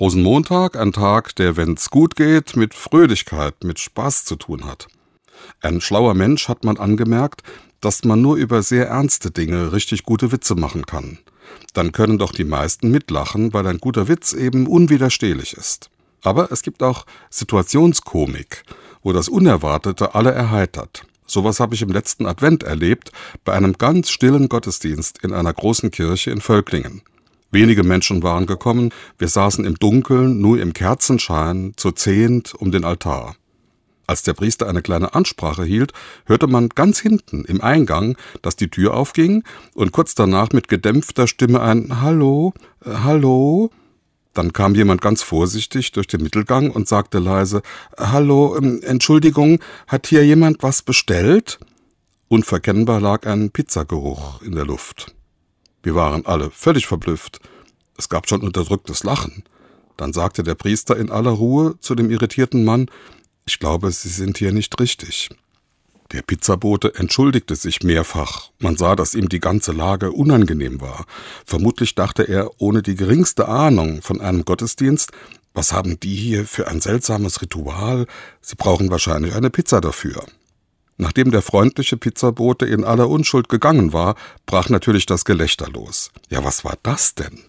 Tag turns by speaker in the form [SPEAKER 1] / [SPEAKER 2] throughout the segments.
[SPEAKER 1] Rosenmontag, ein Tag, der, wenn's gut geht, mit Fröhlichkeit, mit Spaß zu tun hat. Ein schlauer Mensch hat man angemerkt, dass man nur über sehr ernste Dinge richtig gute Witze machen kann. Dann können doch die meisten mitlachen, weil ein guter Witz eben unwiderstehlich ist. Aber es gibt auch Situationskomik, wo das Unerwartete alle erheitert. Sowas habe ich im letzten Advent erlebt, bei einem ganz stillen Gottesdienst in einer großen Kirche in Völklingen. Wenige Menschen waren gekommen, wir saßen im Dunkeln, nur im Kerzenschein, zu zehnt um den Altar. Als der Priester eine kleine Ansprache hielt, hörte man ganz hinten im Eingang, dass die Tür aufging und kurz danach mit gedämpfter Stimme ein Hallo, äh, Hallo. Dann kam jemand ganz vorsichtig durch den Mittelgang und sagte leise Hallo, ähm, Entschuldigung, hat hier jemand was bestellt? Unverkennbar lag ein Pizzageruch in der Luft. Wir waren alle völlig verblüfft. Es gab schon unterdrücktes Lachen. Dann sagte der Priester in aller Ruhe zu dem irritierten Mann, ich glaube, Sie sind hier nicht richtig. Der Pizzabote entschuldigte sich mehrfach. Man sah, dass ihm die ganze Lage unangenehm war. Vermutlich dachte er ohne die geringste Ahnung von einem Gottesdienst, was haben die hier für ein seltsames Ritual? Sie brauchen wahrscheinlich eine Pizza dafür. Nachdem der freundliche Pizzabote in aller Unschuld gegangen war, brach natürlich das Gelächter los. Ja, was war das denn?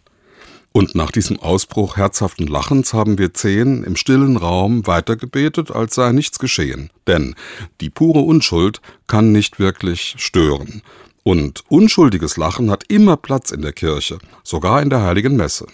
[SPEAKER 1] Und nach diesem Ausbruch herzhaften Lachens haben wir zehn im stillen Raum weitergebetet, als sei nichts geschehen. Denn die pure Unschuld kann nicht wirklich stören. Und unschuldiges Lachen hat immer Platz in der Kirche, sogar in der heiligen Messe.